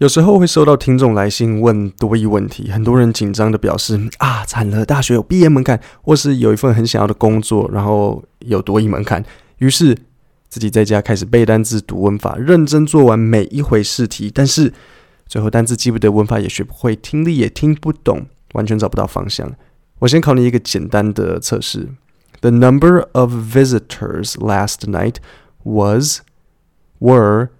有时候会收到听众来信问多疑问题，很多人紧张的表示啊，惨了，大学有毕业门槛，或是有一份很想要的工作，然后有多益门槛，于是自己在家开始背单字、读文法，认真做完每一回试题，但是最后单字记不得，文法也学不会，听力也听不懂，完全找不到方向。我先考你一个简单的测试：The number of visitors last night was were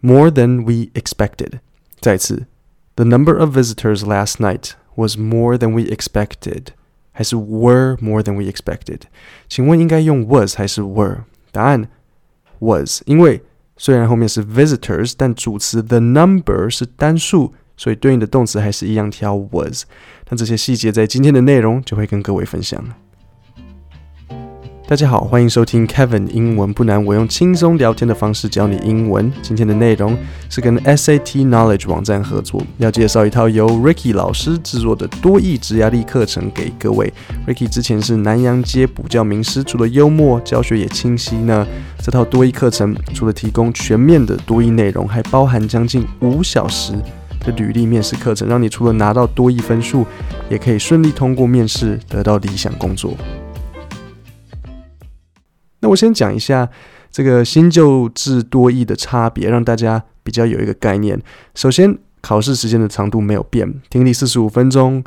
More than we expected。再次，The number of visitors last night was more than we expected，还是 were more than we expected？请问应该用 was 还是 were？答案 was，因为虽然后面是 visitors，但主词 the number 是单数，所以对应的动词还是一样挑 was。那这些细节在今天的内容就会跟各位分享。 大家好，欢迎收听 Kevin 英文不难，我用轻松聊天的方式教你英文。今天的内容是跟 SAT Knowledge 网站合作，要介绍一套由 Ricky 老师制作的多益职涯力课程给各位。Ricky 之前是南洋街补教名师，除了幽默，教学也清晰呢。这套多益课程除了提供全面的多益内容，还包含将近五小时的履历面试课程，让你除了拿到多益分数，也可以顺利通过面试，得到理想工作。那我先讲一下这个新旧制多义的差别，让大家比较有一个概念。首先，考试时间的长度没有变，听力四十五分钟，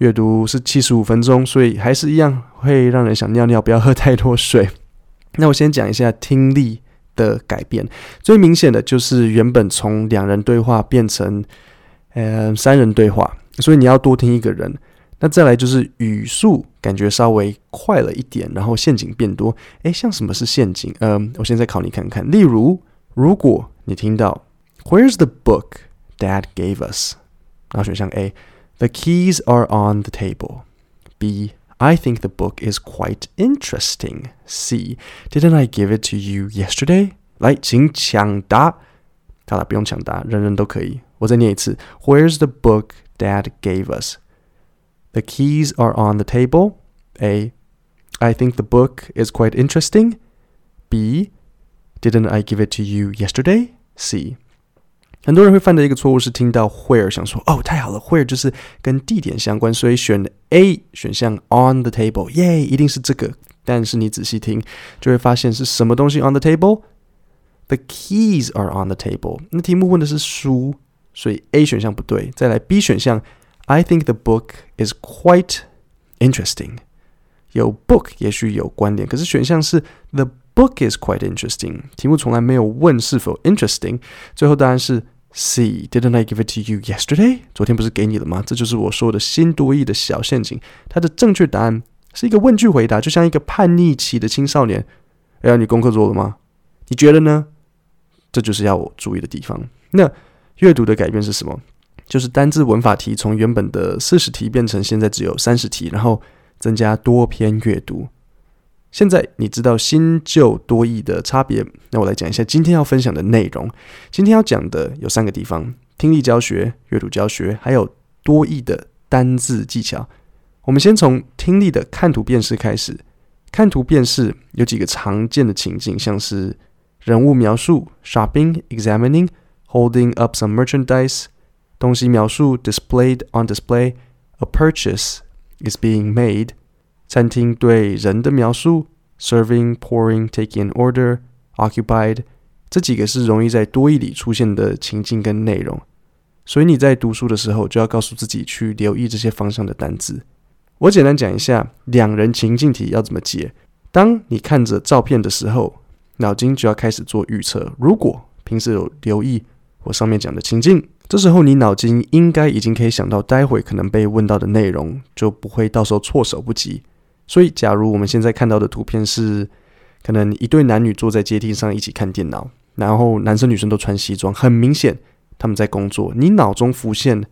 阅读是七十五分钟，所以还是一样会让人想尿尿，不要喝太多水。那我先讲一下听力的改变，最明显的就是原本从两人对话变成呃三人对话，所以你要多听一个人。那再来就是语速感觉稍微快了一点，然后陷阱变多。诶，像什么是陷阱？嗯，我现在考你看看。例如，如果你听到 "Where's the book Dad gave us？" 然后选项 A，"The keys are on the table." B，"I think the book is quite interesting." C，"Didn't I give it to you yesterday?" 来，请抢答。好了，不用抢答，人人都可以。我再念一次："Where's the book Dad gave us?" The keys are on the table. A. I think the book is quite interesting. B. Didn't I give it to you yesterday? C. 很多人会犯的一个错误是听到 where 想说哦，太好了，where 就是跟地点相关，所以选 A 选项 on the table，耶，一定是这个。但是你仔细听，就会发现是什么东西 on the table？The keys are on the table。那题目问的是书，所以 A 选项不对。再来 B 选项。 I think the book is quite interesting。有 book 也许有关联，可是选项是 the book is quite interesting。题目从来没有问是否 interesting。最后答案是 C。Didn't I give it to you yesterday？昨天不是给你了吗？这就是我说的新多益的小陷阱。它的正确答案是一个问句回答，就像一个叛逆期的青少年。哎呀，你功课做了吗？你觉得呢？这就是要我注意的地方。那阅读的改变是什么？就是单字文法题从原本的四十题变成现在只有三十题，然后增加多篇阅读。现在你知道新旧多义的差别，那我来讲一下今天要分享的内容。今天要讲的有三个地方：听力教学、阅读教学，还有多义的单字技巧。我们先从听力的看图辨识开始。看图辨识有几个常见的情境，像是人物描述 （shopping, examining, holding up some merchandise）。东西描述 displayed on display, a purchase is being made。餐厅对人的描述 serving, pouring, taking an order, occupied。这几个是容易在多义里出现的情境跟内容，所以你在读书的时候就要告诉自己去留意这些方向的单字。我简单讲一下两人情境题要怎么解。当你看着照片的时候，脑筋就要开始做预测。如果平时有留意我上面讲的情境。这时候你脑筋应该已经可以想到待会可能被问到的内容，就不会到时候措手不及。所以，假如我们现在看到的图片是可能一对男女坐在阶梯上一起看电脑，然后男生女生都穿西装，很明显他们在工作。你脑中浮现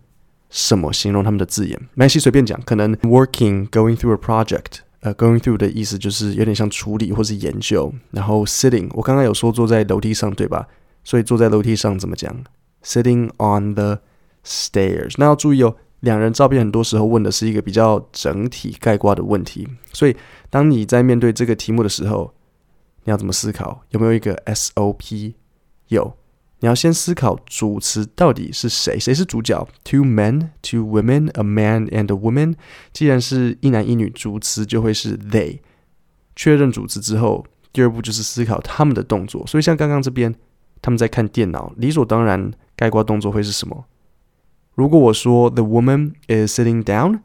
什么形容他们的字眼？没关系，随便讲。可能 working, going through a project，呃，going through 的意思就是有点像处理或是研究。然后 sitting，我刚刚有说坐在楼梯上，对吧？所以坐在楼梯上怎么讲？Sitting on the stairs。那要注意哦，两人照片很多时候问的是一个比较整体概括的问题，所以当你在面对这个题目的时候，你要怎么思考？有没有一个 SOP？有，你要先思考主词到底是谁，谁是主角？Two men, two women, a man and a woman。既然是一男一女，主词就会是 they。确认主词之后，第二步就是思考他们的动作。所以像刚刚这边，他们在看电脑，理所当然，概括动作会是什么？如果我说 the woman is sitting down，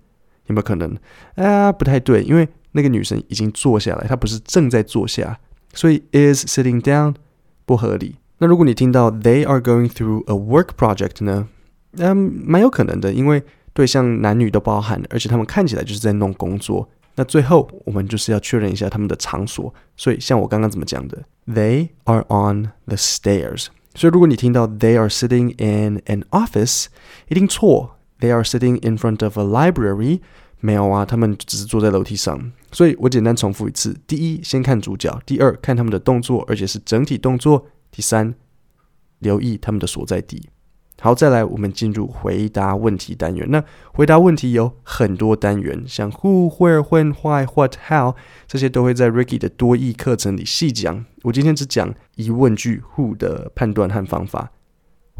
有没有可能？啊，不太对，因为那个女生已经坐下来，她不是正在坐下，所以 is sitting down 不合理。那如果你听到 they are going through a work project 呢？嗯，蛮有可能的，因为对象男女都包含，而且他们看起来就是在弄工作。那最后我们就是要确认一下他们的场所，所以像我刚刚怎么讲的，they are on the stairs。所以如果你听到 they are sitting in an office，一定错，they are sitting in front of a library。没有啊，他们只是坐在楼梯上。所以我简单重复一次：第一，先看主角；第二，看他们的动作，而且是整体动作；第三，留意他们的所在地。好，再来，我们进入回答问题单元。那回答问题有很多单元，像 who、where、when、why、what、how，这些都会在 Ricky 的多义课程里细讲。我今天只讲疑问句 who 的判断和方法。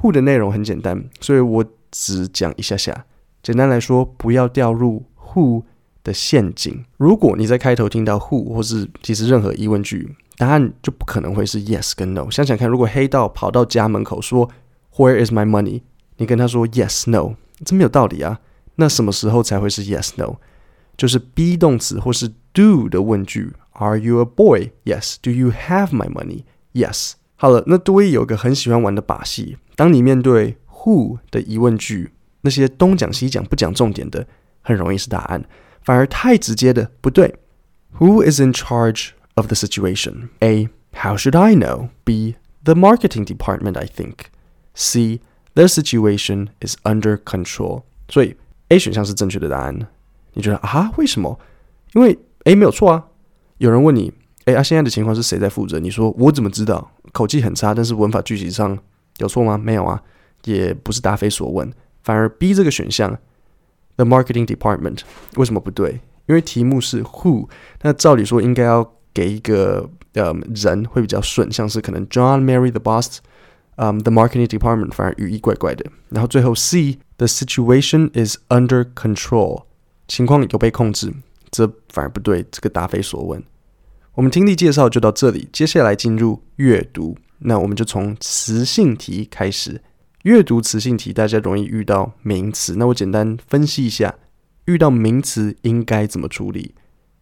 who 的内容很简单，所以我只讲一下下。简单来说，不要掉入 who 的陷阱。如果你在开头听到 who 或是其实任何疑问句，答案就不可能会是 yes 跟 no。想想看，如果黑道跑到家门口说 ，Where is my money？你跟他说 Yes No，这没有道理啊。那什么时候才会是 Yes No？就是 be 动词或是 do 的问句。Are you a boy? Yes. Do you have my money? Yes. 好了，那多益有个很喜欢玩的把戏。当你面对 who 的疑问句，那些东讲西讲不讲重点的，很容易是答案。反而太直接的不对。Who is in charge of the situation? A. How should I know? B. The marketing department, I think. C. The situation is under control。所以 A 选项是正确的答案。你觉得啊？为什么？因为 A 没有错啊。有人问你，哎啊，现在的情况是谁在负责？你说我怎么知道？口气很差，但是文法句型上有错吗？没有啊，也不是答非所问。反而 B 这个选项，The marketing department 为什么不对？因为题目是 Who，那照理说应该要给一个呃人会比较顺，像是可能 John, Mary, the boss。嗯、um,，the marketing department 反而语义怪怪的。然后最后 C，the situation is under control，情况有被控制，这反而不对，这个答非所问。我们听力介绍就到这里，接下来进入阅读。那我们就从词性题开始。阅读词性题，大家容易遇到名词。那我简单分析一下，遇到名词应该怎么处理。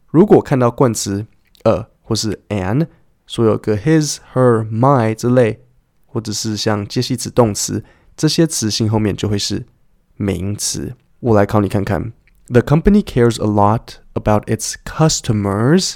如果看到冠词 a 或是 an，所有个 his、her、my 之类。或者是像介系词、动词这些词性后面就会是名词。我来考你看看：The company cares a lot about its customers，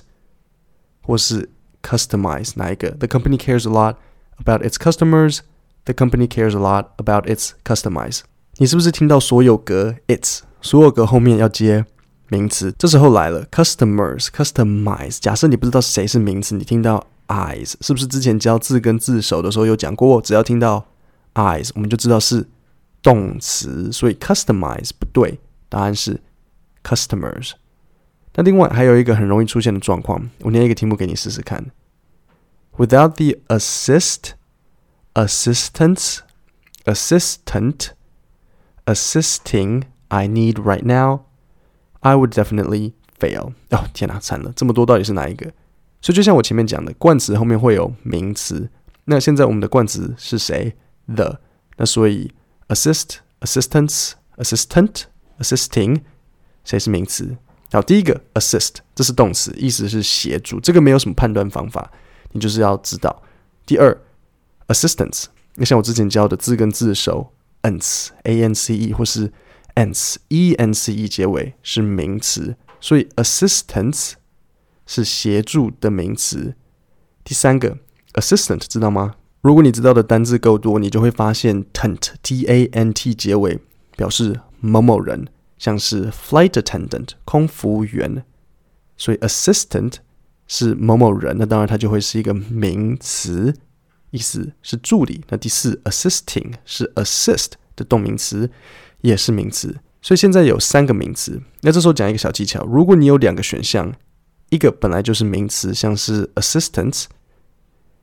或是 customize 哪一个？The company cares a lot about its customers。The company cares a lot about its customize。你是不是听到所有格 its 所有格后面要接名词？这时候来了 customers、customize。假设你不知道谁是名词，你听到。 eyes 是不是之前教字根字首的时候有讲过？只要听到 eyes，我们就知道是动词，所以 customize 不对，答案是 customers。那另外还有一个很容易出现的状况，我念一个题目给你试试看。Without the assist, assistance, assistant, assisting I need right now, I would definitely fail。哦，天哪，惨了，这么多到底是哪一个？ 所以就像我前面讲的，冠词后面会有名词。那现在我们的冠词是谁？The。那所以 assist、assistance、assistant、assisting，谁是名词？好，第一个 assist，这是动词，意思是协助。这个没有什么判断方法，你就是要知道。第二 assistance，那像我之前教的字根字首 ance、a n c e 或是 ence、e n c e 结尾是名词，所以 assistance。是协助的名词。第三个，assistant 知道吗？如果你知道的单字够多，你就会发现 tent t a n t 结尾表示某某人，像是 flight attendant 空服务员。所以 assistant 是某某人，那当然它就会是一个名词，意思是助理。那第四，assisting 是 assist 的动名词，也是名词。所以现在有三个名词。那这时候讲一个小技巧，如果你有两个选项。一个本来就是名词，像是 assistance；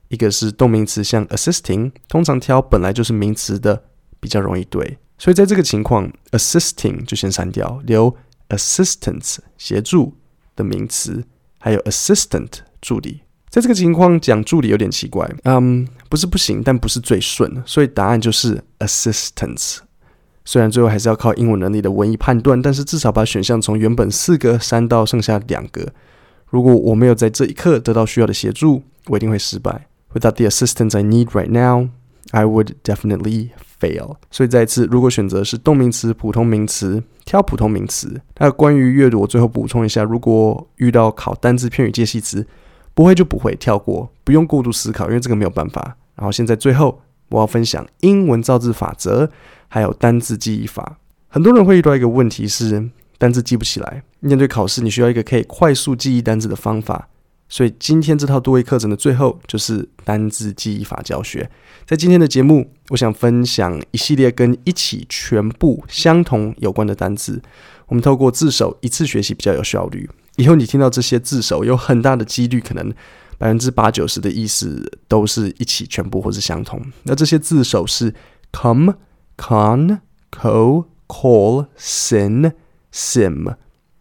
一个是动名词，像 assisting，通常挑本来就是名词的比较容易对。所以在这个情况，assisting 就先删掉，留 assistance 协助的名词，还有 assistant 助理。在这个情况讲助理有点奇怪，嗯，不是不行，但不是最顺，所以答案就是 assistance。虽然最后还是要靠英文能力的文意判断，但是至少把选项从原本四个删到剩下两个。如果我没有在这一刻得到需要的协助，我一定会失败。Without the assistance I need right now, I would definitely fail。所以再一次，如果选择是动名词、普通名词，挑普通名词。那关于阅读，我最后补充一下：如果遇到考单字、片语、介系词，不会就不会，跳过，不用过度思考，因为这个没有办法。然后现在最后，我要分享英文造字法则，还有单字记忆法。很多人会遇到一个问题是，单字记不起来。面对考试，你需要一个可以快速记忆单字的方法。所以今天这套多益课程的最后就是单字记忆法教学。在今天的节目，我想分享一系列跟一起、全部、相同有关的单字。我们透过字首一次学习比较有效率。以后你听到这些字首，有很大的几率，可能百分之八九十的意思都是一起、全部或是相同。那这些字首是 come、con、co、call、sin、sim。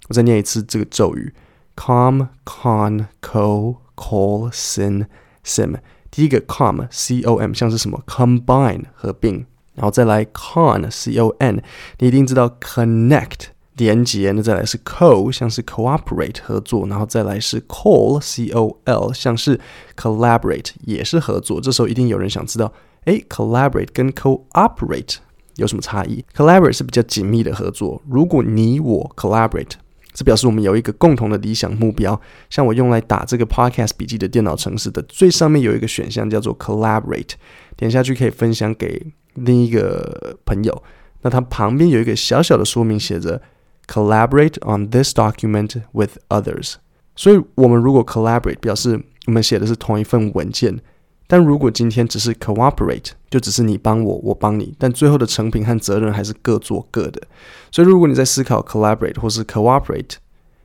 我再念一次这个咒语。com, con, co, call, sin, sim。第一个 com, c o m 像是什么？combine 合并，然后再来 con, c o n，你一定知道 connect 连接。那再来是 co，像是 cooperate 合作，然后再来是 call, c o l，像是 collaborate 也是合作。这时候一定有人想知道，诶，collaborate 跟 cooperate 有什么差异？collaborate 是比较紧密的合作。如果你我 collaborate。这表示我们有一个共同的理想目标。像我用来打这个 podcast 笔记的电脑程式的最上面有一个选项叫做 Collaborate，点下去可以分享给另一个朋友。那它旁边有一个小小的说明，写着 Collaborate on this document with others。所以，我们如果 collaborate，表示我们写的是同一份文件。但如果今天只是 cooperate，就只是你帮我，我帮你，但最后的成品和责任还是各做各的。所以如果你在思考 collaborate 或是 cooperate，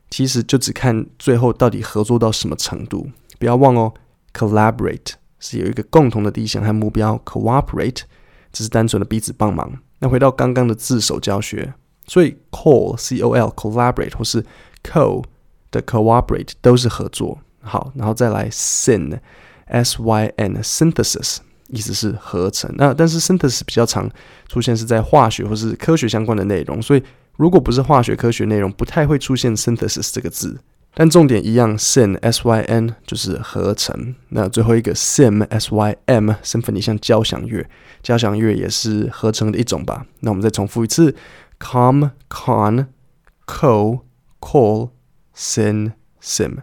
其实就只看最后到底合作到什么程度。不要忘哦，collaborate 是有一个共同的理想和目标，cooperate 只是单纯的彼此帮忙。那回到刚刚的字首教学，所以 call c o l collaborate 或是 co 的 cooperate 都是合作。好，然后再来 sin。S Y N synthesis 意思是合成，那但是 synthesis 比较常出现是在化学或是科学相关的内容，所以如果不是化学科学内容，不太会出现 synthesis 这个字。但重点一样，syn S Y N 就是合成。那最后一个 sim S Y M symphony 像交响乐，交响乐也是合成的一种吧？那我们再重复一次：com con co call sin sim。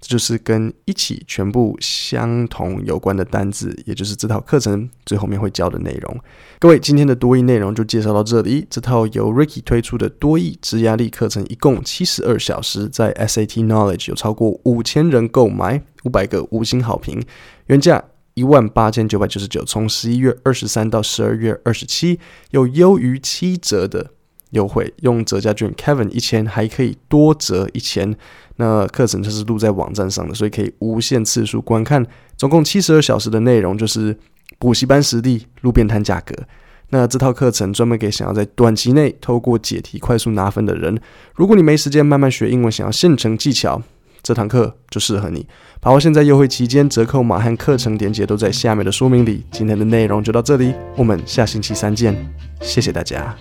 这就是跟一起全部相同有关的单字，也就是这套课程最后面会教的内容。各位，今天的多益内容就介绍到这里。这套由 Ricky 推出的多益职涯力课程，一共七十二小时，在 SAT Knowledge 有超过五千人购买，五百个五星好评，原价一万八千九百九十九，从十一月二十三到十二月二十七，有优于七折的优惠，用折价券 Kevin 一千还可以多折一千。那课程就是录在网站上的，所以可以无限次数观看，总共七十二小时的内容，就是补习班实力，路边摊价格。那这套课程专门给想要在短期内透过解题快速拿分的人。如果你没时间慢慢学英文，想要现成技巧，这堂课就适合你。把握现在优惠期间，折扣码和课程链接都在下面的说明里。今天的内容就到这里，我们下星期三见，谢谢大家。